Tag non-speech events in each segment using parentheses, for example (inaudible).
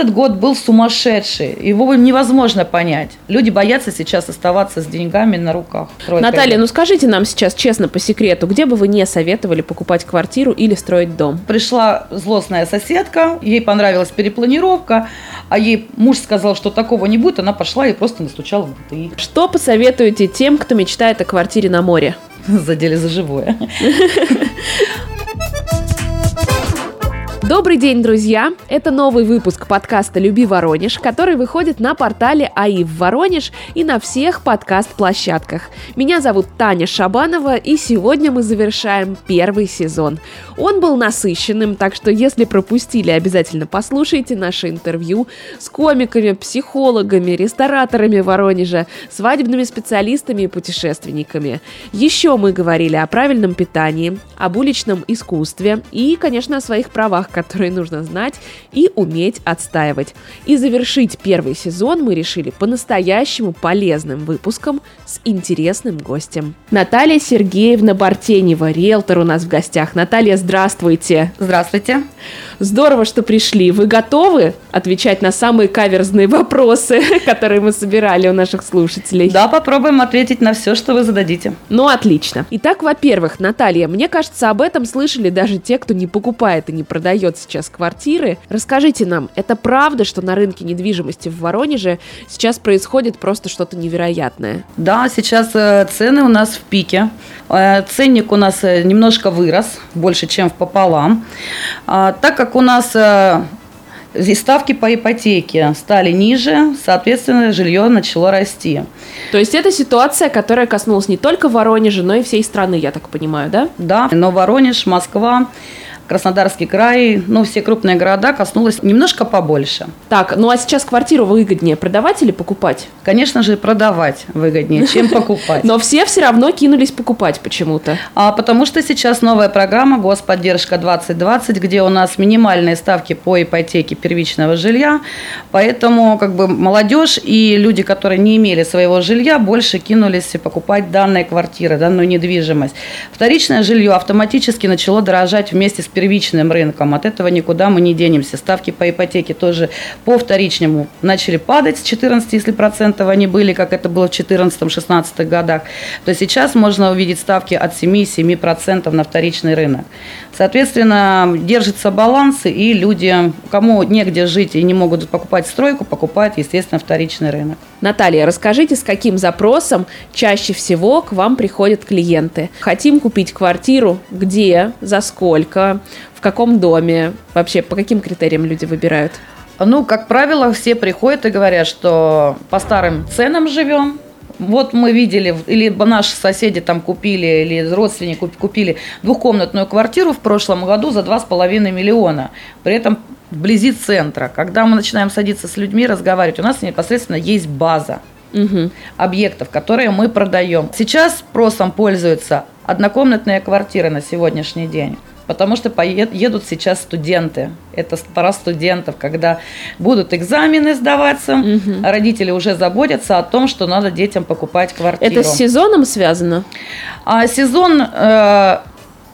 Этот год был сумасшедший, его невозможно понять. Люди боятся сейчас оставаться с деньгами на руках. Наталья, ну скажите нам сейчас честно по секрету, где бы вы не советовали покупать квартиру или строить дом? Пришла злостная соседка, ей понравилась перепланировка, а ей муж сказал, что такого не будет, она пошла и просто настучала в БТИ. Что посоветуете тем, кто мечтает о квартире на море? (laughs) Задели за живое. (laughs) Добрый день, друзья! Это новый выпуск подкаста «Люби Воронеж», который выходит на портале АИ в Воронеж и на всех подкаст-площадках. Меня зовут Таня Шабанова, и сегодня мы завершаем первый сезон. Он был насыщенным, так что если пропустили, обязательно послушайте наше интервью с комиками, психологами, рестораторами Воронежа, свадебными специалистами и путешественниками. Еще мы говорили о правильном питании, об уличном искусстве и, конечно, о своих правах, которые нужно знать и уметь отстаивать. И завершить первый сезон мы решили по-настоящему полезным выпуском с интересным гостем. Наталья Сергеевна Бартенева, риэлтор у нас в гостях. Наталья, здравствуйте. Здравствуйте. Здорово, что пришли. Вы готовы отвечать на самые каверзные вопросы, (laughs) которые мы собирали у наших слушателей? Да, попробуем ответить на все, что вы зададите. Ну, отлично. Итак, во-первых, Наталья, мне кажется, об этом слышали даже те, кто не покупает и не продает продает сейчас квартиры. Расскажите нам, это правда, что на рынке недвижимости в Воронеже сейчас происходит просто что-то невероятное? Да, сейчас э, цены у нас в пике. Э, ценник у нас э, немножко вырос, больше, чем в пополам. А, так как у нас и ставки по ипотеке стали ниже, соответственно, жилье начало расти. То есть это ситуация, которая коснулась не только Воронежа, но и всей страны, я так понимаю, да? Да, но Воронеж, Москва, Краснодарский край, ну, все крупные города коснулось немножко побольше. Так, ну а сейчас квартиру выгоднее продавать или покупать? Конечно же, продавать выгоднее, чем (laughs) покупать. Но все все равно кинулись покупать почему-то. А потому что сейчас новая программа «Господдержка 2020», где у нас минимальные ставки по ипотеке первичного жилья, поэтому как бы молодежь и люди, которые не имели своего жилья, больше кинулись покупать данные квартиры, данную недвижимость. Вторичное жилье автоматически начало дорожать вместе с первичным рынком. От этого никуда мы не денемся. Ставки по ипотеке тоже по вторичному начали падать с 14, если процентов они были, как это было в 2014-2016 годах, то сейчас можно увидеть ставки от 7-7% на вторичный рынок. Соответственно, держится баланс, и люди, кому негде жить и не могут покупать стройку, покупают, естественно, вторичный рынок. Наталья, расскажите, с каким запросом чаще всего к вам приходят клиенты? Хотим купить квартиру, где, за сколько, в каком доме, вообще по каким критериям люди выбирают? Ну, как правило, все приходят и говорят, что по старым ценам живем, вот мы видели, или наши соседи там купили, или родственники купили двухкомнатную квартиру в прошлом году за 2,5 миллиона. При этом вблизи центра. Когда мы начинаем садиться с людьми, разговаривать, у нас непосредственно есть база угу. объектов, которые мы продаем. Сейчас спросом пользуются однокомнатные квартиры на сегодняшний день потому что поед, едут сейчас студенты. Это пора студентов, когда будут экзамены сдаваться, угу. родители уже заботятся о том, что надо детям покупать квартиру. Это с сезоном связано? А, сезон э,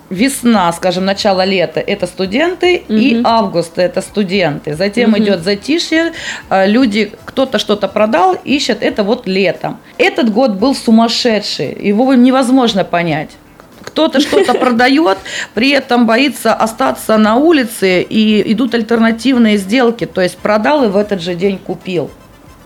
весна, скажем, начало лета – это студенты, угу. и август – это студенты. Затем угу. идет затишье, э, люди, кто-то что-то продал, ищет, это вот летом. Этот год был сумасшедший, его невозможно понять кто-то что-то продает, при этом боится остаться на улице, и идут альтернативные сделки, то есть продал и в этот же день купил.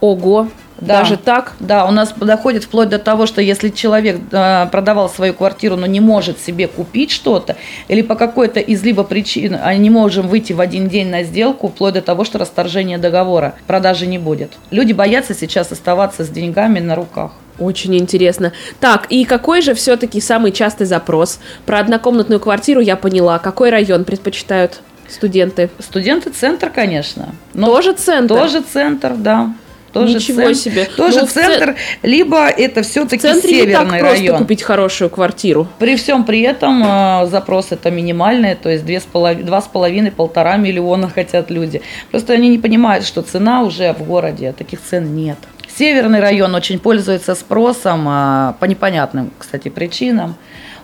Ого, да, Даже так? Да, у нас доходит вплоть до того, что если человек э, продавал свою квартиру, но не может себе купить что-то, или по какой-то из либо причин а не можем выйти в один день на сделку, вплоть до того, что расторжение договора, продажи не будет. Люди боятся сейчас оставаться с деньгами на руках. Очень интересно. Так, и какой же все-таки самый частый запрос? Про однокомнатную квартиру я поняла. Какой район предпочитают студенты? Студенты центр, конечно. Но тоже центр? Тоже центр, да. Тоже Ничего центр, себе. Тоже ну, центр, ц... либо это все-таки северный не так район. просто купить хорошую квартиру. При всем при этом э, запрос это минимальный, то есть два с половиной, полтора миллиона (laughs) хотят люди. Просто они не понимают, что цена уже в городе, таких цен нет. Северный район очень пользуется спросом а, по непонятным, кстати, причинам.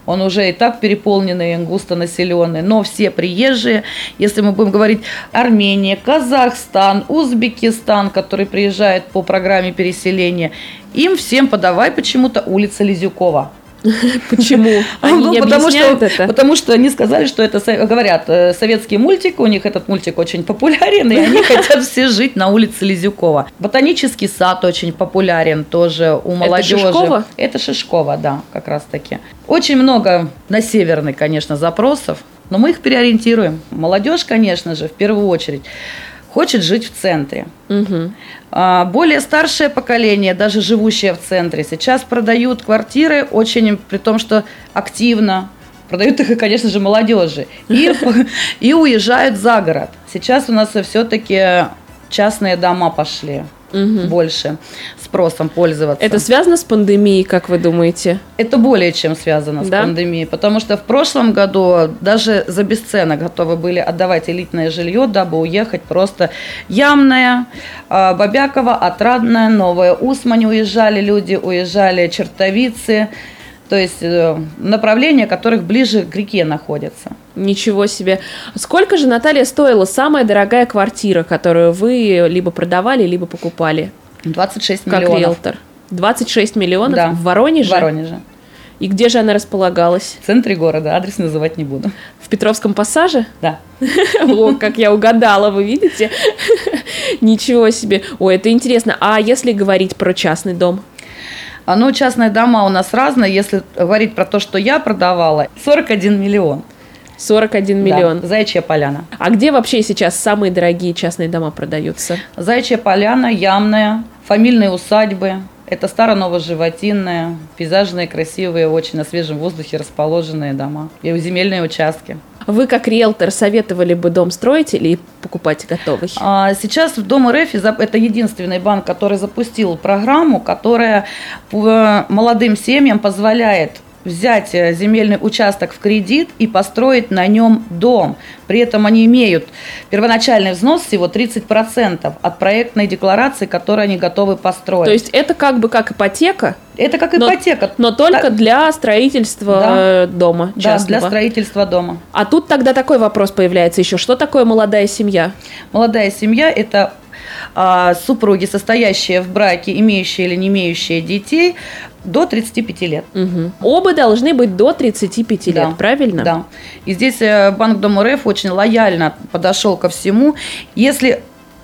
Он уже и так переполненный, густонаселенный, но все приезжие, если мы будем говорить Армения, Казахстан, Узбекистан, который приезжает по программе переселения, им всем подавай почему-то улица Лизюкова. (laughs) Почему? (laughs) Они Ну, не потому что, это? Потому что они сказали, что это, говорят, э, советский мультик, у них этот мультик очень популярен, и они (laughs) хотят все жить на улице Лизюкова. Ботанический сад очень популярен тоже у молодежи. Шишкова? Это Шишкова, да, как раз таки. Очень много на северный, конечно, запросов, но мы их переориентируем. Молодежь, конечно же, в первую очередь, хочет жить в центре. А, Более старшее поколение, даже живущее в центре, сейчас продают квартиры очень, при том, что активно. Продают их, конечно же, молодежи. И, (laughs) и уезжают за город. Сейчас у нас все-таки частные дома пошли Мгм. больше спросом пользоваться. Это связано с пандемией, как вы думаете? Это более чем связано с Да? пандемией, потому что в прошлом году даже за бесценок готовы были отдавать элитное жилье, дабы уехать просто Ямная, а, Бабякова, Отрадная, Новая Усмань уезжали люди, уезжали Чертовицы, то есть э, направления, которых ближе к реке находятся. Ничего себе. Сколько же, Наталья, стоила самая дорогая квартира, которую вы либо продавали, либо покупали? 26 Как миллионов риэлтор. 26 миллионов Да. в Воронеже? в Воронеже. И где же она располагалась? В центре города, адрес называть не буду. В Петровском пассаже? Да. (laughs) О, как я угадала, вы видите? (laughs) Ничего себе. Ой, это интересно. А если говорить про частный дом? А, Ну, частные дома у нас разные. Если говорить про то, что я продавала, 41 миллион. 41 миллион. Да, Заячья поляна. А где вообще сейчас самые дорогие частные дома продаются? Заячья поляна, Ямная, фамильные усадьбы. Это старо-новоживотинные, пейзажные, красивые, очень на свежем воздухе расположенные дома. И земельные участки. Вы как риэлтор советовали бы дом строить или покупать готовый? А Сейчас в Дом РФ это единственный банк, который запустил программу, которая п- молодым семьям позволяет взять э, земельный участок в кредит и построить на нем дом. При этом они имеют первоначальный взнос всего 30% от проектной декларации, которую они готовы построить. То есть это как бы как ипотека, это как но- ипотека. но только Так, для строительства Да. э, дома да, частного. для строительства дома. А тут тогда такой вопрос появляется еще. Что такое молодая семья? Молодая семья – это супруги, состоящие в браке, имеющие или не имеющие детей, до 35 лет. Мгм. Оба должны быть до 35 Да. лет, правильно? Да. И здесь э, Банк Дом РФ очень лояльно подошел ко всему. Если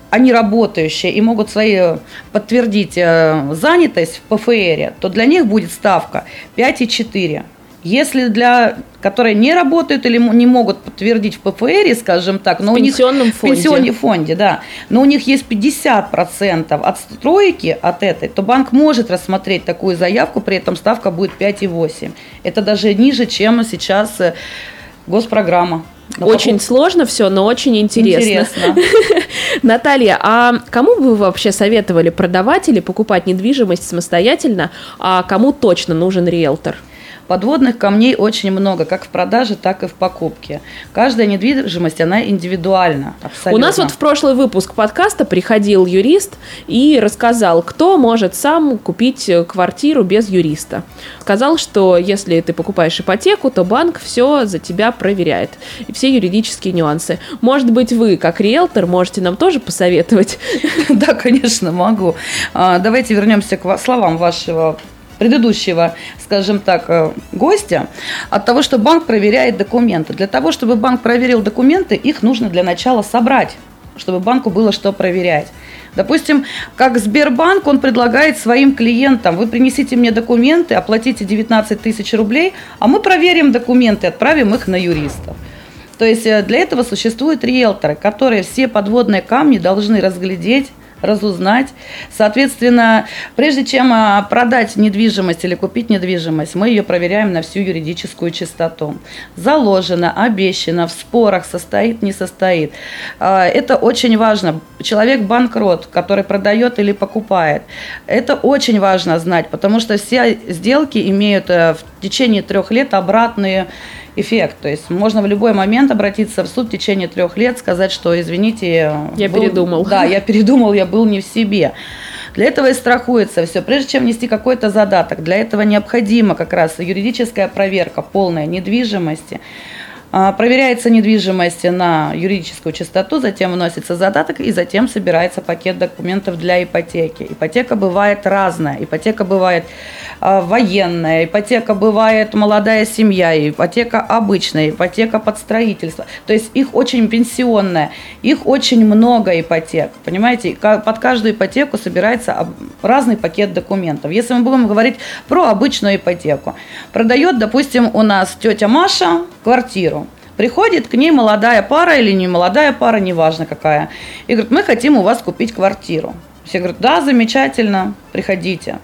они работающие и могут свои э, подтвердить э, занятость в ПФР, то для них будет ставка 5,4. Если для которые не работают или не могут подтвердить в ПФР, скажем так, но В у них пенсионном в фонде. пенсионном фонде, да, но у них есть 50% от стройки от этой, то банк может рассмотреть такую заявку, при этом ставка будет 5,8. Это даже ниже, чем сейчас э, госпрограмма. Но Очень сложно все, но очень интересно. Интересно. (laughs) Наталья, а кому бы вы вообще советовали продавать или покупать недвижимость самостоятельно, а кому точно нужен риэлтор? Подводных камней очень много, как в продаже, так и в покупке. Каждая недвижимость, она индивидуальна. Абсолютно. У нас вот в прошлый выпуск подкаста приходил юрист и рассказал, кто может сам купить квартиру без юриста. Сказал, что если ты покупаешь ипотеку, то банк все за тебя проверяет. И все юридические нюансы. Может быть, вы, как риэлтор, можете нам тоже посоветовать? (laughs) Да, конечно, могу. А, Давайте вернемся к ва- словам вашего предыдущего, скажем так, э, гостя, от того, что банк проверяет документы. Для того, чтобы банк проверил документы, их нужно для начала собрать, чтобы банку было что проверять. Допустим, как Сбербанк, он предлагает своим клиентам, вы принесите мне документы, оплатите 19 тысяч рублей, а мы проверим документы, отправим их на юристов. То есть э, для этого существуют риэлторы, которые все подводные камни должны разглядеть, разузнать. Соответственно, прежде чем а, продать недвижимость или купить недвижимость, мы ее проверяем на всю юридическую чистоту. Заложено, обещано, в спорах состоит, не состоит. А, Это очень важно. Человек банкрот, который продает или покупает. Это очень важно знать, потому что все сделки имеют э, в течение трех лет обратные эффект. То есть можно в любой момент обратиться в суд в течение трех лет, сказать, что извините, Я передумал. Да, я передумал, я был не в себе. Для этого и страхуется все. Прежде чем внести какой-то задаток, для этого необходима как раз юридическая проверка полной недвижимости. А, проверяется недвижимость на юридическую чистоту, затем вносится задаток и затем собирается пакет документов для ипотеки. Ипотека бывает разная. Ипотека бывает а, военная, ипотека бывает молодая семья, ипотека обычная, ипотека под строительство. То есть их очень пенсионная, их очень много ипотек. Понимаете, под каждую ипотеку собирается разный пакет документов. Если мы будем говорить про обычную ипотеку, продает, допустим, у нас тетя Маша квартиру. Приходит к ней молодая пара или не молодая пара, неважно какая, и говорит, мы хотим у вас купить квартиру. Все говорят, да, замечательно, приходите.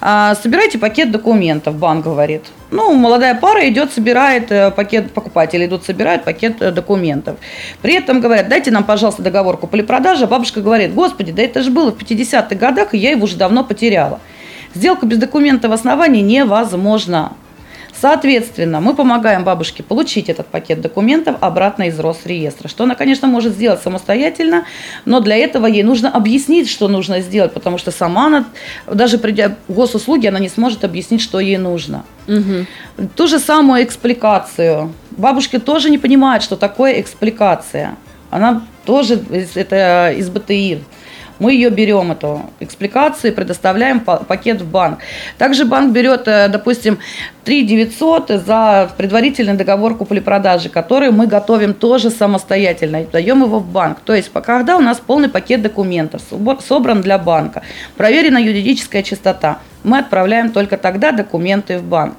А, собирайте пакет документов, банк говорит. Ну, молодая пара идет, собирает э, пакет, покупатели идут, собирают пакет э, документов. При этом говорят, дайте нам, пожалуйста, договор купли-продажи. Бабушка говорит, господи, да это же было в 50-х годах, и я его уже давно потеряла. Сделка без документа в основании невозможна. Соответственно, мы помогаем бабушке получить этот пакет документов обратно из Росреестра, что она, конечно, может сделать самостоятельно, но для этого ей нужно объяснить, что нужно сделать, потому что сама она, даже придя в госуслуги, она не сможет объяснить, что ей нужно. Угу. Ту же самую экспликацию. Бабушки тоже не понимают, что такое экспликация. Она тоже это из БТИ. Мы ее берем, эту экспликацию, и предоставляем пакет в банк. Также банк берет, э, допустим, 3 900 за предварительный договор купли-продажи, который мы готовим тоже самостоятельно, даем его в банк. То есть, когда у нас полный пакет документов собран для банка, проверена юридическая чистота, мы отправляем только тогда документы в банк.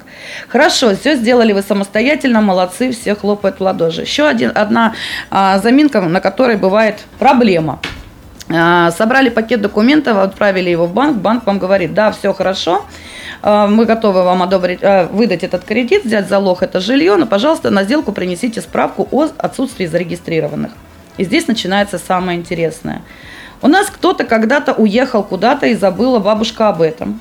Хорошо, все сделали вы самостоятельно, молодцы, все хлопают в ладоши. Еще один, одна а, заминка, на которой бывает проблема – собрали пакет документов, отправили его в банк. Банк вам говорит, да, все хорошо, а, мы готовы вам одобрить, а, выдать этот кредит, взять залог это жилье, но, пожалуйста, на сделку принесите справку о отсутствии зарегистрированных. И здесь начинается самое интересное. У нас кто-то когда-то уехал куда-то и забыла бабушка об этом.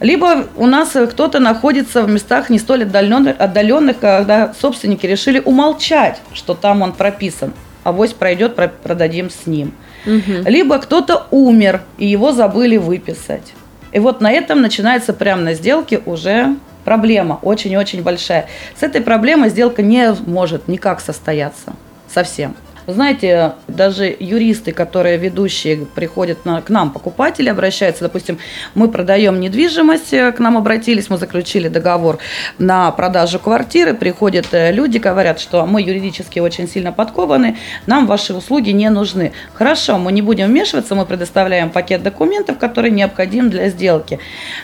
Либо у нас кто-то находится в местах не столь отдаленных, отдаленных, когда собственники решили умолчать, что там он прописан. Авось пройдет, продадим с ним. Угу. Либо кто-то умер, и его забыли выписать. И вот на этом начинается прямо на сделке уже проблема очень-очень большая. С этой проблемой сделка не может никак состояться совсем. Знаете, даже юристы, которые ведущие, приходят на, к нам, покупатели обращаются, допустим, мы продаем недвижимость, э, к нам обратились, мы заключили договор на продажу квартиры, приходят э, люди, говорят, что мы юридически очень сильно подкованы, нам ваши услуги не нужны. Хорошо, мы не будем вмешиваться, мы предоставляем пакет документов, который необходим для сделки.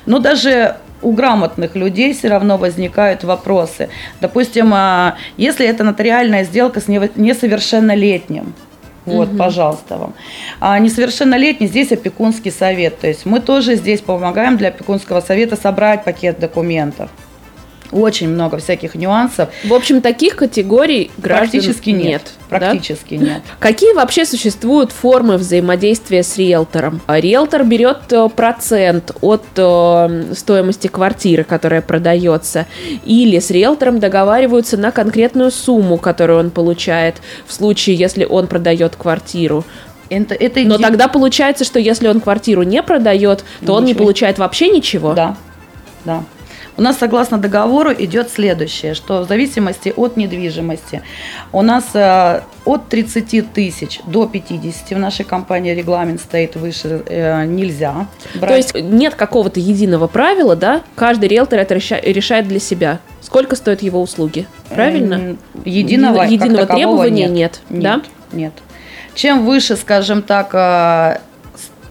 Но даже у грамотных людей все равно возникают вопросы. Допустим, а, если это нотариальная сделка с несовершеннолетним, вот, угу. пожалуйста вам. А несовершеннолетний здесь опекунский совет. То есть мы тоже здесь помогаем для опекунского совета собрать пакет документов. Очень много всяких нюансов. В общем, таких категорий практически нет. нет практически да? нет. Какие вообще существуют формы взаимодействия с риэлтором? Риэлтор берет э, процент от э, стоимости квартиры, которая продается, или с риэлтором договариваются на конкретную сумму, которую он получает в случае, если он продает квартиру. Это, это Но тогда получается, что если он квартиру не продает, то ничего. он не получает вообще ничего. Да, да. У нас согласно договору идет следующее, что в зависимости от недвижимости у нас э, от 30 тысяч до 50 в нашей компании регламент стоит выше э, нельзя брать. То есть нет какого-то единого правила, да? Каждый риэлтор это решает для себя. Сколько стоят его услуги? Правильно? Единого, единого требования нет. Нет, да? нет. Чем выше, скажем так, э,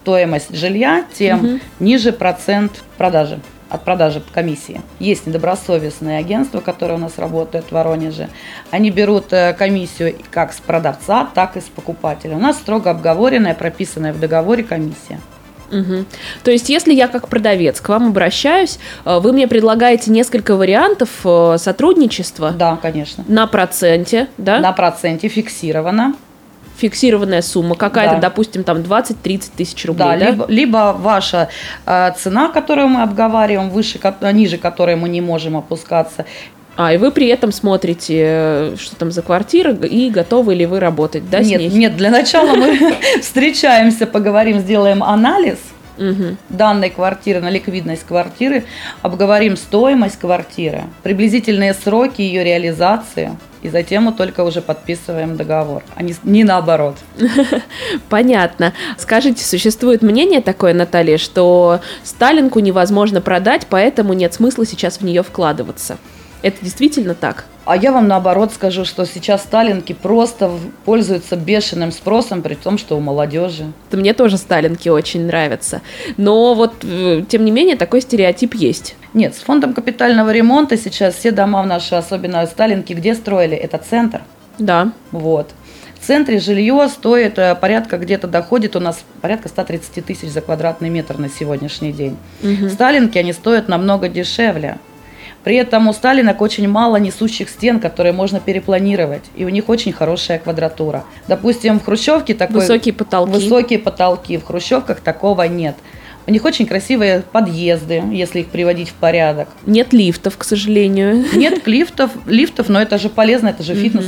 стоимость жилья, тем угу. ниже процент продажи от продажи комиссии. Есть недобросовестные агентства, которые у нас работают в Воронеже. Они берут э, комиссию как с продавца, так и с покупателя. У нас строго обговоренная, прописанная в договоре комиссия. Угу. То есть, если я как продавец к вам обращаюсь, э, вы мне предлагаете несколько вариантов э, сотрудничества? Да, конечно. На проценте, да? На проценте фиксировано фиксированная сумма какая-то, да. допустим, там 20-30 тысяч рублей, да? да? Либо, либо ваша э, цена, которую мы обговариваем, выше, ниже которой мы не можем опускаться, а, и вы при этом смотрите, э, что там за квартира, и готовы ли вы работать, да, нет, с ней? Нет, для начала мы (laughs) встречаемся, поговорим, сделаем анализ, угу. данной квартиры, на ликвидность квартиры, обговорим стоимость квартиры, приблизительные сроки ее реализации, и затем мы только уже подписываем договор, а не, не наоборот. (laughs) Понятно. Скажите, существует мнение такое, Наталья, что Сталинку невозможно продать, поэтому нет смысла сейчас в нее вкладываться? Это действительно так? А я вам наоборот скажу, что сейчас сталинки просто пользуются бешеным спросом, при том, что у молодежи. Мне тоже сталинки очень нравятся. Но вот, э, тем не менее, такой стереотип есть. Нет, с фондом капитального ремонта сейчас все дома в наши, особенно сталинки, где строили? Это центр. Да. Вот. В центре жилье стоит э, порядка, где-то доходит у нас порядка 130 тысяч за квадратный метр на сегодняшний день. Угу. Сталинки, они стоят намного дешевле. При этом у Сталинок очень мало несущих стен, которые можно перепланировать, и у них очень хорошая квадратура. Допустим, в Хрущевке такой... Высокие потолки. Высокие потолки. В Хрущевках такого нет. У них очень красивые подъезды, если их приводить в порядок. Нет лифтов, к сожалению. Нет лифтов, лифтов, но это же полезно, это же фитнес.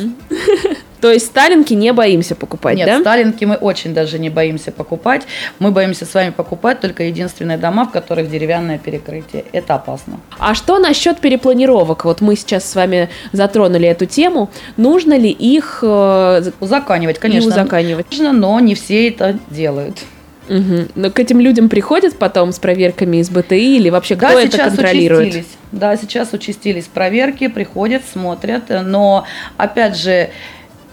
То есть сталинки не боимся покупать, Нет, да? сталинки мы очень даже не боимся покупать. Мы боимся с вами покупать только единственные дома, в которых деревянное перекрытие. Это опасно. А что насчет перепланировок? Вот мы сейчас с вами затронули эту тему. Нужно ли их э, узаканивать? Конечно, узаканивать. Нужно, но не все это делают. Угу. Но к этим людям приходят потом с проверками из БТИ или вообще кто да, это контролирует? Участились. Да, сейчас участились проверки, приходят, смотрят, но опять же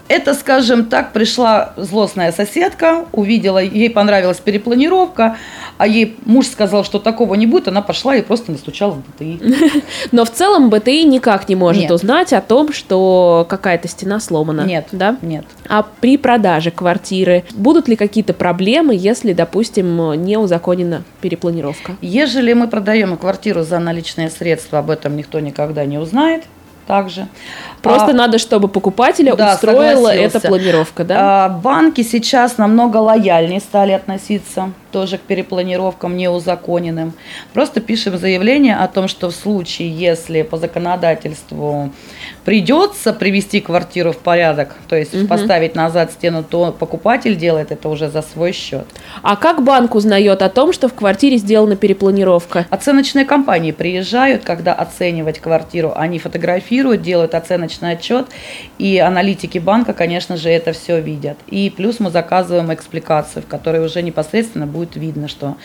это, скажем так, пришла злостная соседка, увидела, ей понравилась перепланировка, а ей муж сказал, что такого не будет, она пошла и просто настучала в БТИ. (laughs) Но в целом БТИ никак не может нет. узнать о том, что какая-то стена сломана. Нет, да? Нет. А при продаже квартиры будут ли какие-то проблемы, если, допустим, не узаконена перепланировка? Ежели мы продаем квартиру за наличные средства, об этом никто никогда не узнает также. Просто а, надо, чтобы покупателя да, устроила эта планировка, да? А, банки сейчас намного лояльнее стали относиться тоже к перепланировкам неузаконенным. Просто пишем заявление о том, что в случае, если по законодательству придется привести квартиру в порядок, то есть угу. поставить назад стену, то покупатель делает это уже за свой счет. А как банк узнает о том, что в квартире сделана перепланировка? Оценочные компании приезжают, когда оценивать квартиру, они фотографируют, делают оценочный отчет, и аналитики банка, конечно же, это все видят. И плюс мы заказываем экспликацию, в которой уже непосредственно будет видно, что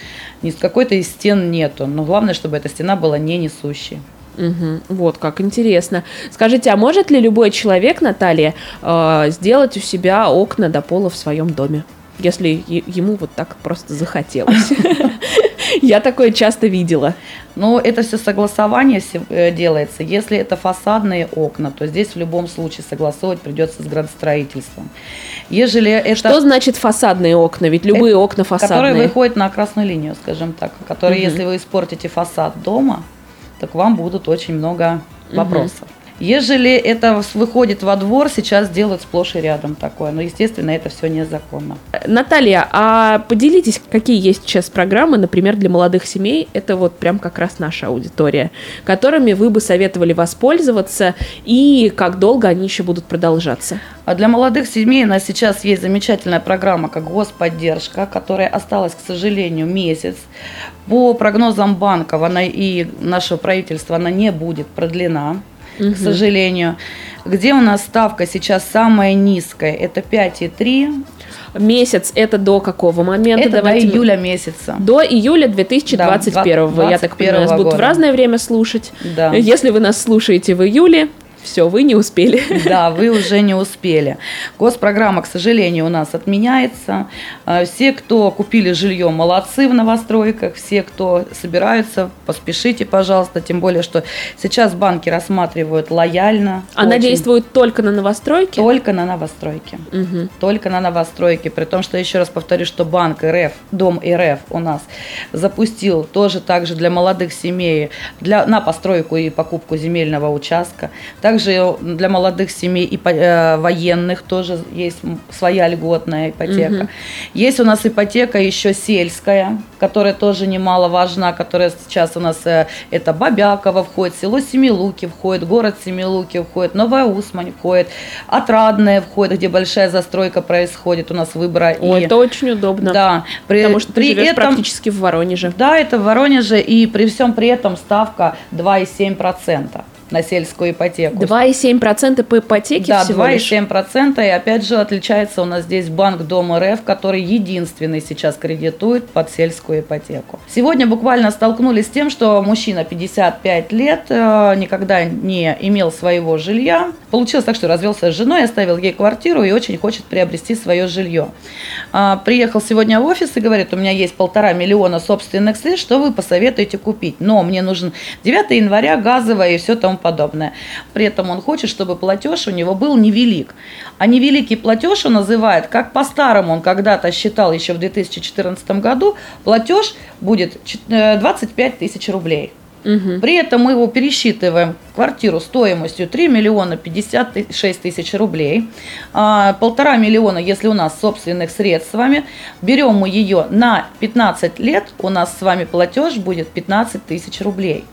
ни с какой-то из стен нету. Но главное, чтобы эта стена была не несущей. Угу, вот как интересно. Скажите, а может ли любой человек, Наталья, э, сделать у себя окна до пола в своем доме? Если ему вот так просто захотелось. (laughs) Я такое часто видела. Но это все согласование э, делается. Если это фасадные окна, то здесь в любом случае согласовывать придется с градостроительством. Ежели это... Что значит фасадные окна? Ведь любые это, окна фасадные. Которые выходят на красную линию, скажем так. Которые, угу. если вы испортите фасад дома, то к вам будут очень много вопросов. Угу. Ежели это выходит во двор, сейчас делают сплошь и рядом такое. Но, естественно, это все незаконно. Наталья, а поделитесь, какие есть сейчас программы, например, для молодых семей? Это вот прям как раз наша аудитория, которыми вы бы советовали воспользоваться и как долго они еще будут продолжаться? А для молодых семей у нас сейчас есть замечательная программа, как господдержка, которая осталась, к сожалению, месяц. По прогнозам банков она и нашего правительства она не будет продлена угу. к сожалению. Где у нас ставка сейчас самая низкая? Это 5,3. Месяц это до какого момента? Это Давайте до июля месяца. До июля 2021. Да, я так понимаю, нас будут в разное время слушать. Да. Если вы нас слушаете в июле, все, вы не успели. (laughs) Да, вы уже не успели. Госпрограмма, к сожалению, у нас отменяется. А, все, кто купили жилье, молодцы в новостройках. Все, кто собираются, поспешите, пожалуйста. Тем более, что сейчас банки рассматривают лояльно. Она очень. действует только на новостройке? Только на новостройке. Угу. Только на новостройке. При том, что еще раз повторю, что банк РФ, Дом РФ у нас запустил тоже также для молодых семей для, на постройку и покупку земельного участка. Так также для молодых семей и э, военных тоже есть своя льготная ипотека. Угу. Есть у нас ипотека еще сельская, которая тоже немаловажна, которая сейчас у нас э, это Бабяково входит, село Семилуки входит, город Семилуки входит, Новая Усмань входит, Отрадная входит, где большая застройка происходит у нас выбора. О, и, это очень удобно. Да. При, потому что при ты этом, практически в Воронеже. Да, это в Воронеже, и при всем при этом ставка 2,7% на сельскую ипотеку. 2,7% по ипотеке да, всего 2,7%. И опять же отличается у нас здесь Банк Дом РФ, который единственный сейчас кредитует под сельскую ипотеку. Сегодня буквально столкнулись с тем, что мужчина 55 лет э, никогда не имел своего жилья. Получилось так, что развелся с женой, оставил ей квартиру и очень хочет приобрести свое жилье. А, приехал сегодня в офис и говорит, у меня есть полтора миллиона собственных средств, что вы посоветуете купить? Но мне нужен 9 января газовая и все тому подобное. При этом он хочет, чтобы платеж у него был невелик. А невеликий платеж он называет, как по-старому он когда-то считал еще в 2014 году, платеж будет 25 э, тысяч рублей. Угу. При этом мы его пересчитываем квартиру стоимостью 3 миллиона 56 тысяч рублей, а, полтора миллиона, если у нас собственных средств с вами, берем мы ее на 15 лет, у нас с вами платеж будет 15 тысяч рублей.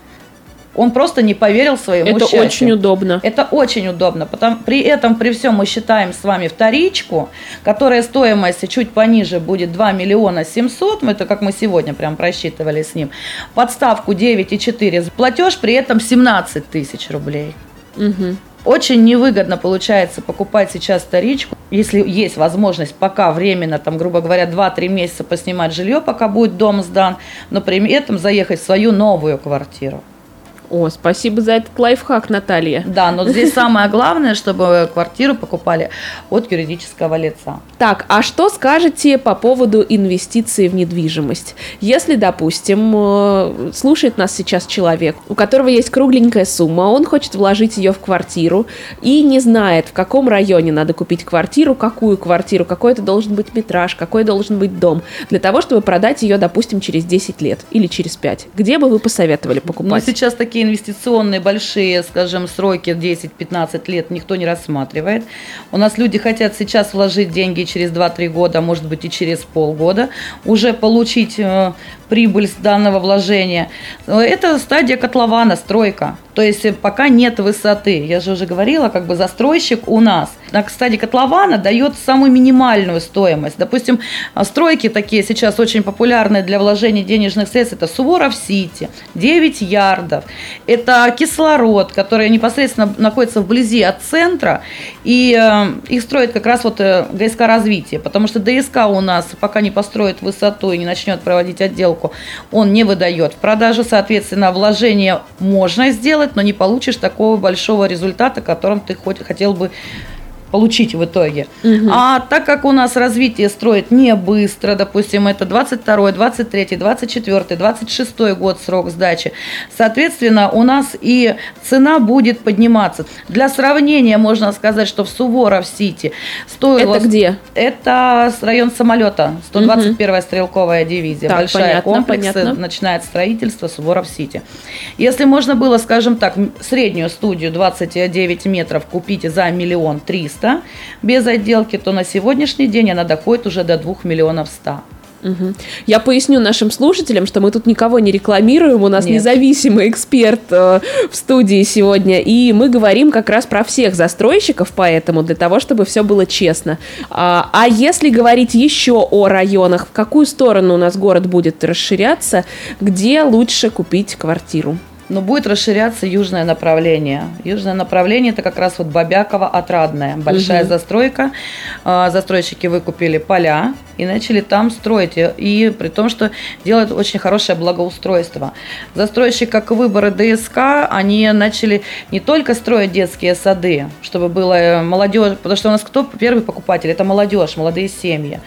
Он просто не поверил своему Это счастью. очень удобно. Это очень удобно. Потому, при этом, при всем мы считаем с вами вторичку, которая стоимость чуть пониже будет 2 миллиона 700, это как мы сегодня прям просчитывали с ним, подставку 9,4, платеж при этом 17 тысяч рублей. Угу. Очень невыгодно получается покупать сейчас вторичку, если есть возможность пока временно, там, грубо говоря, 2-3 месяца поснимать жилье, пока будет дом сдан, но при этом заехать в свою новую квартиру. О, спасибо за этот лайфхак, Наталья. Да, но здесь самое главное, чтобы квартиру покупали от юридического лица. Так, а что скажете по поводу инвестиций в недвижимость? Если, допустим, э, слушает нас сейчас человек, у которого есть кругленькая сумма, он хочет вложить ее в квартиру и не знает, в каком районе надо купить квартиру, какую квартиру, какой это должен быть метраж, какой должен быть дом, для того, чтобы продать ее, допустим, через 10 лет или через 5. Где бы вы посоветовали покупать? Ну, сейчас такие инвестиционные большие, скажем, сроки 10-15 лет никто не рассматривает. У нас люди хотят сейчас вложить деньги через 2-3 года, может быть и через полгода, уже получить э, прибыль с данного вложения. Это стадия котлована, стройка. То есть э, пока нет высоты. Я же уже говорила, как бы застройщик у нас на стадии котлована дает самую минимальную стоимость. Допустим, а, стройки такие сейчас очень популярные для вложения денежных средств. Это Суворов-Сити, 9 ярдов. Это кислород, который непосредственно находится вблизи от центра. И э, их строит как раз вот э, ГСК развитие. Потому что ДСК у нас пока не построит высоту и не начнет проводить отделку он не выдает. В продаже, соответственно, вложение можно сделать, но не получишь такого большого результата, которым ты хоть, хотел бы получить в итоге. Угу. А так как у нас развитие строит не быстро, допустим, это 22, 23, 24, 26 год срок сдачи, соответственно, у нас и цена будет подниматься. Для сравнения можно сказать, что в Суворов-Сити стоило... Это где? Это район самолета, 121-я угу. стрелковая дивизия. Так, Большая понятно, комплекс, понятно. начинает строительство Суворов-Сити. Если можно было, скажем так, среднюю студию 29 метров купить за миллион триста, 300 без отделки, то на сегодняшний день она доходит уже до 2 миллионов 100. Угу. Я поясню нашим слушателям, что мы тут никого не рекламируем, у нас Нет. независимый эксперт э, в студии сегодня, и мы говорим как раз про всех застройщиков, поэтому для того, чтобы все было честно. А, а если говорить еще о районах, в какую сторону у нас город будет расширяться, где лучше купить квартиру? Но будет расширяться южное направление. Южное направление это как раз вот Бабяково отрадное, большая угу. застройка. А, застройщики выкупили поля и начали там строить. И при том, что делают очень хорошее благоустройство. Застройщик, как выборы ДСК, они начали не только строить детские сады, чтобы было э, молодежь, потому что у нас кто первый покупатель? Это молодежь, молодые семьи.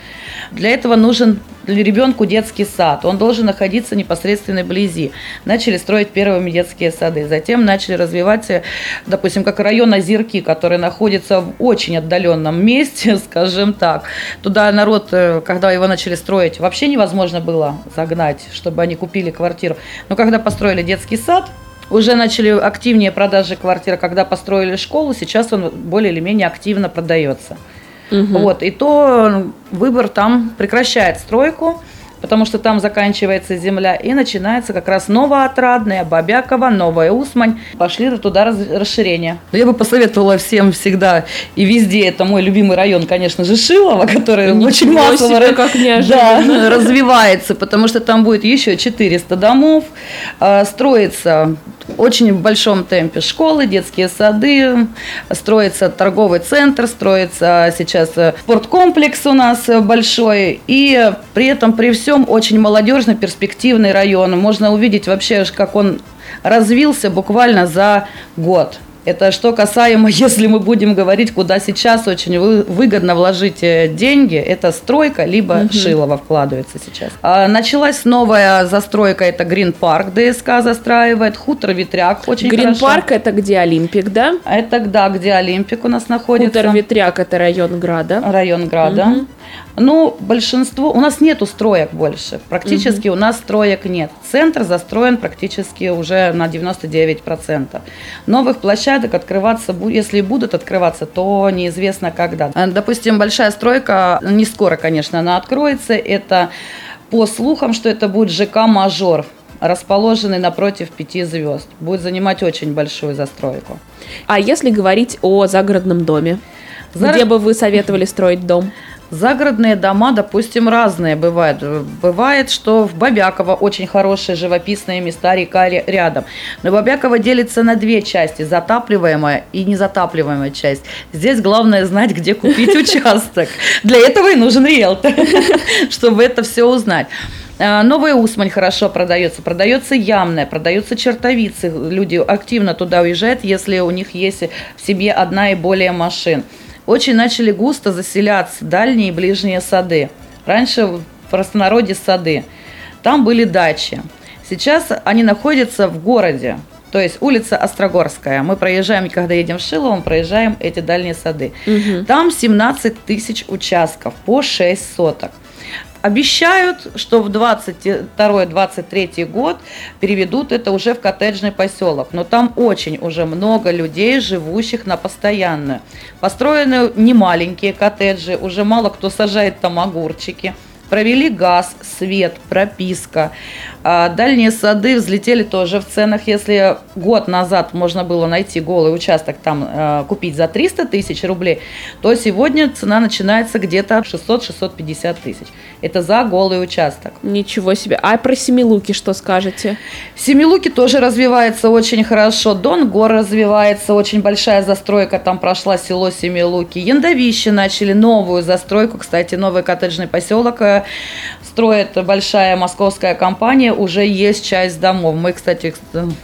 Для этого нужен ребенку детский сад. Он должен находиться непосредственно вблизи. Начали строить первыми детские сады. Затем начали развивать, э, допустим, как район Озерки, который находится в очень отдаленном (laughs) месте, скажем так. Туда народ, э, когда его начали строить, вообще невозможно было загнать, чтобы они купили квартиру. Но когда построили детский сад, уже начали активнее продажи квартир, когда построили школу, сейчас он более или менее активно продается. Угу. Вот, и то выбор там прекращает стройку, потому что там заканчивается земля, и начинается как раз Новоотрадная, Бабякова, Новая Усмань. Пошли туда раз, расширения. Я бы посоветовала всем всегда и везде, это мой любимый район, конечно же, Шилово, который Ничего очень массово себе, как да, (laughs) развивается, потому что там будет еще 400 домов, а, строится очень в большом темпе школы, детские сады, строится торговый центр, строится сейчас спорткомплекс у нас большой, и при этом при всем очень молодежный, перспективный район. Можно увидеть вообще, как он развился буквально за год. Это что касаемо, (laughs) если мы будем говорить, куда сейчас очень выгодно вложить э, деньги, это стройка, либо угу. Шилово вкладывается сейчас. А, началась новая застройка, это Грин Парк ДСК застраивает, хутор Ветряк очень Грин Парк это где Олимпик, да? Это да, где Олимпик у нас находится. Хутор Ветряк это район Града. Район Града. Угу. Ну, большинство, у нас нету строек больше, практически угу. у нас строек нет. Центр застроен практически уже на 99%. Новых площадок открываться, если будут открываться, то неизвестно когда. Э, допустим, большая стройка, не скоро, конечно, она откроется, это по слухам, что это будет ЖК «Мажор», расположенный напротив пяти звезд. Будет занимать очень большую застройку. А если говорить о загородном доме? Зар... Где бы вы советовали строить дом? Загородные дома, допустим, разные бывают. Бывает, что в Бабяково очень хорошие живописные места, река рядом. Но Бабяково делится на две части, затапливаемая и незатапливаемая часть. Здесь главное знать, где купить участок. Для этого и нужен риэлтор, (laughs) чтобы это все узнать. А, новая Усмань хорошо продается, продается Ямная, продаются Чертовицы. Люди активно туда уезжают, если у них есть в себе одна и более машин очень начали густо заселяться дальние и ближние сады. Раньше в простонародье сады. Там были дачи. Сейчас они находятся в городе. То есть улица Острогорская. Мы проезжаем, когда едем в Шилово, мы проезжаем эти дальние сады. Угу. Там 17 тысяч участков по 6 соток. Обещают, что в 22-23 год переведут это уже в коттеджный поселок. Но там очень уже много людей, живущих на постоянную. Построены немаленькие коттеджи, уже мало кто сажает там огурчики. Провели газ, свет, прописка. А дальние сады взлетели тоже в ценах. Если год назад можно было найти голый участок, там э, купить за 300 тысяч рублей, то сегодня цена начинается где-то 600-650 тысяч. Это за голый участок. Ничего себе. А про Семилуки что скажете? Семилуки тоже развивается очень хорошо. Дон Гор развивается, очень большая застройка там прошла, село Семилуки. Яндовище начали новую застройку, кстати, новый коттеджный поселок э, строит большая московская компания, уже есть часть домов. Мы, кстати,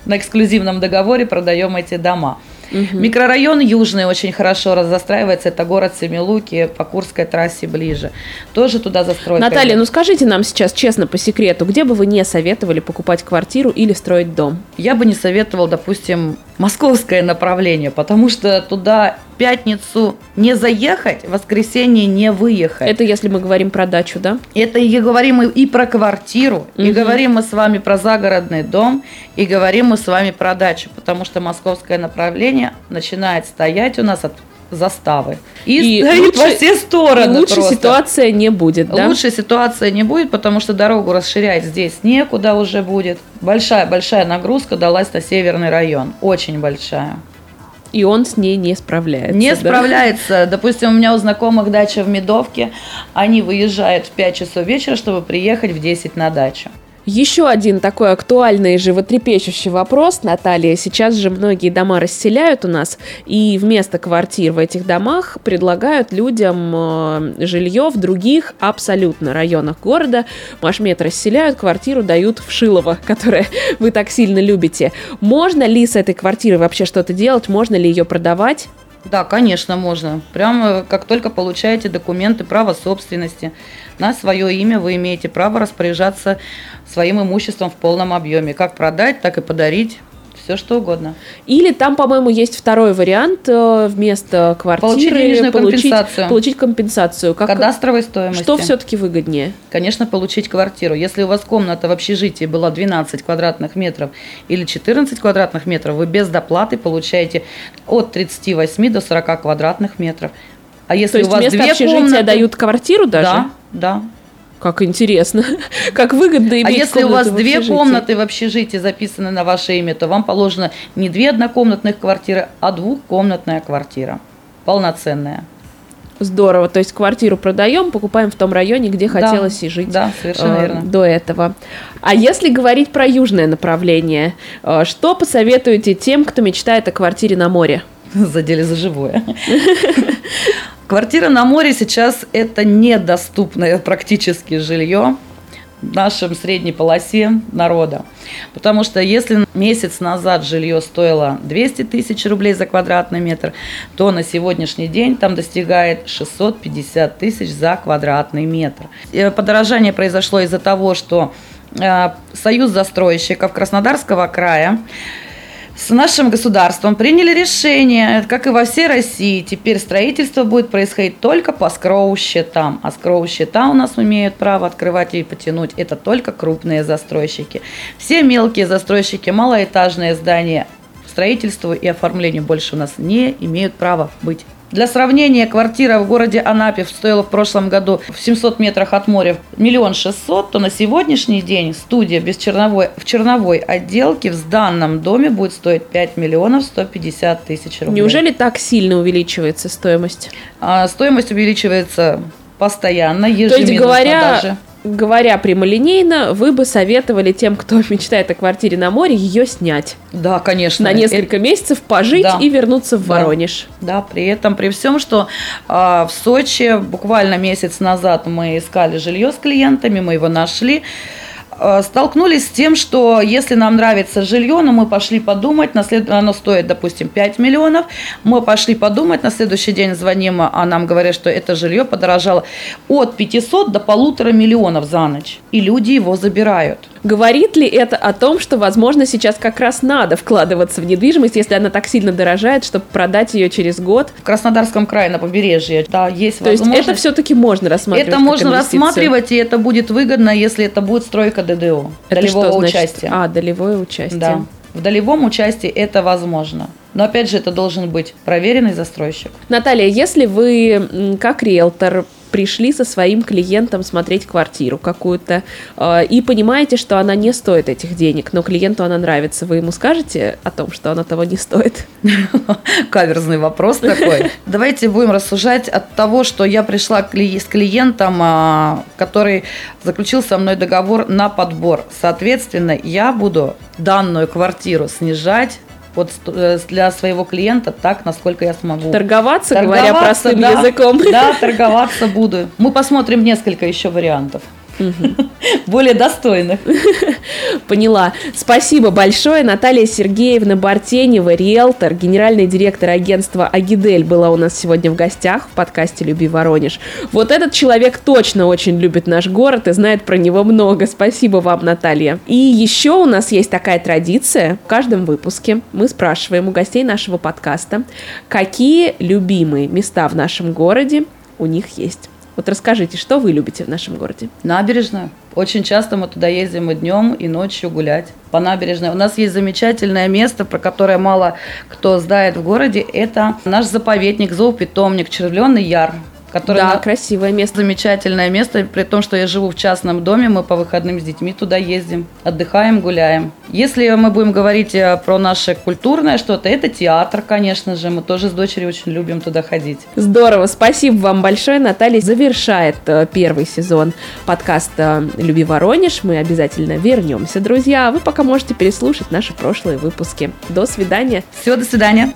на эксклюзивном договоре продаем эти дома. Угу. Микрорайон Южный очень хорошо застраивается. Это город Семилуки, по Курской трассе ближе. Тоже туда застройка. Наталья, ну скажите нам сейчас честно, по секрету, где бы вы не советовали покупать квартиру или строить дом? Я бы не советовал, допустим, московское направление, потому что туда пятницу не заехать, в воскресенье не выехать. Это если мы говорим про дачу, да? Это и говорим и про квартиру, угу. и говорим мы с вами про загородный дом, и говорим мы с вами про дачу, потому что московское направление начинает стоять у нас от заставы. И, и стоит лучше, во все стороны. Лучше просто. ситуация не будет, да? Лучше ситуация не будет, потому что дорогу расширять здесь некуда уже будет. Большая-большая нагрузка далась на северный район. Очень большая и он с ней не справляется. Не да? справляется. Допустим, у меня у знакомых дача в Медовке, они выезжают в 5 часов вечера, чтобы приехать в 10 на дачу. Еще один такой актуальный и животрепещущий вопрос, Наталья. Сейчас же многие дома расселяют у нас, и вместо квартир в этих домах предлагают людям э, жилье в других абсолютно районах города. Машмет расселяют, квартиру дают в Шилово, (laughs) которое вы так сильно любите. Можно ли с этой квартирой вообще что-то делать? Можно ли ее продавать? Да, конечно, можно. Прямо как только получаете документы права собственности на свое имя, вы имеете право распоряжаться своим имуществом в полном объеме. Как продать, так и подарить все что угодно. Или там, по-моему, есть второй вариант э, вместо квартиры Получить денежную получить, компенсацию. получить компенсацию. Как, Кадастровой стоимости. что все-таки выгоднее? Конечно, получить квартиру. Если у вас комната в общежитии была 12 квадратных метров или 14 квадратных метров, вы без доплаты получаете от 38 до 40 квадратных метров. А если То есть у вас вместо две общежития комнаты, дают квартиру даже? Да, да. Как интересно. (laughs) как выгодно иметь А если у вас две общежитии. комнаты в общежитии записаны на ваше имя, то вам положено не две однокомнатных квартиры, а двухкомнатная квартира. Полноценная. Здорово. То есть квартиру продаем, покупаем в том районе, где хотелось и жить. Да, совершенно э, верно. До этого. А если говорить про южное направление, э, что посоветуете тем, кто мечтает о квартире на море? (laughs) Задели за живое. (laughs) Квартира на море сейчас это недоступное практически жилье в нашем средней полосе народа. Потому что если месяц назад жилье стоило 200 тысяч рублей за квадратный метр, то на сегодняшний день там достигает 650 тысяч за квадратный метр. Подорожание произошло из-за того, что э, Союз застройщиков Краснодарского края с нашим государством приняли решение, как и во всей России, теперь строительство будет происходить только по скроу-счетам. А скроу-счета у нас умеют право открывать и потянуть. Это только крупные застройщики. Все мелкие застройщики, малоэтажные здания, строительству и оформлению больше у нас не имеют права быть. Для сравнения, квартира в городе Анапе стоила в прошлом году в 700 метрах от моря миллион шестьсот, то на сегодняшний день студия без черновой, в черновой отделке в данном доме будет стоить 5 миллионов 150 тысяч рублей. Неужели так сильно увеличивается стоимость? А, стоимость увеличивается постоянно, То ежеминутно есть, говоря, даже. Говоря прямолинейно, вы бы советовали тем, кто (laughs) мечтает о квартире на море, ее снять. Да, конечно. На несколько месяцев пожить да. и вернуться в Да. Воронеж. Да, при этом, при всем, что а, в Сочи буквально месяц назад мы искали жилье с клиентами, мы его нашли. А, Столкнулись с тем, что если нам нравится жилье, но мы пошли подумать, на след- оно стоит, допустим, 5 миллионов, мы пошли подумать, на следующий день звоним, а нам говорят, что это жилье подорожало от 500 до полутора миллионов за ночь, и люди его забирают. Говорит ли это о том, что, возможно, сейчас как раз надо вкладываться в недвижимость, если она так сильно дорожает, чтобы продать ее через год? В Краснодарском крае на побережье, да, есть То есть возможность. это все-таки можно рассматривать Это можно инвестицию. рассматривать, и это будет выгодно, если это будет стройка ДДО, Это долевого что значит? участия. А, долевое участие. Да. В долевом участии это возможно. Но опять же, это должен быть проверенный застройщик. Наталья, если вы как риэлтор пришли со своим клиентом смотреть квартиру какую-то э, и понимаете, что она не стоит этих денег, но клиенту она нравится, вы ему скажете о том, что она того не стоит? (laughs) Каверзный вопрос такой. (laughs) Давайте будем рассуждать от того, что я пришла с клиентом, а, который заключил со мной договор на подбор. Соответственно, я буду данную квартиру снижать вот э, для своего клиента так, насколько я смогу. Торговаться, говоря Торговаться, простым да, языком. Да, торговаться буду. Мы посмотрим несколько еще вариантов. (laughs) Более достойных. (laughs) Поняла. Спасибо большое. Наталья Сергеевна Бартенева, риэлтор, генеральный директор агентства Агидель была у нас сегодня в гостях в подкасте «Люби Воронеж». Вот этот человек точно очень любит наш город и знает про него много. Спасибо вам, Наталья. И еще у нас есть такая традиция. В каждом выпуске мы спрашиваем у гостей нашего подкаста, какие любимые места в нашем городе у них есть. Вот расскажите, что вы любите в нашем городе? Набережную. Очень часто мы туда ездим и днем, и ночью гулять по набережной. У нас есть замечательное место, про которое мало кто знает в городе. Это наш заповедник, зоопитомник, Червленый Яр. Который да, на- красивое место. Замечательное место, при том, что я живу в частном доме, мы по выходным с детьми туда ездим, отдыхаем, гуляем. Если мы будем говорить э, про наше культурное что-то, это театр, конечно же, мы тоже с дочерью очень любим туда ходить. Здорово, спасибо вам большое. Наталья завершает э, первый сезон подкаста «Люби Воронеж». Мы обязательно вернемся, друзья. А вы пока можете переслушать наши прошлые выпуски. До свидания. Всего, до свидания.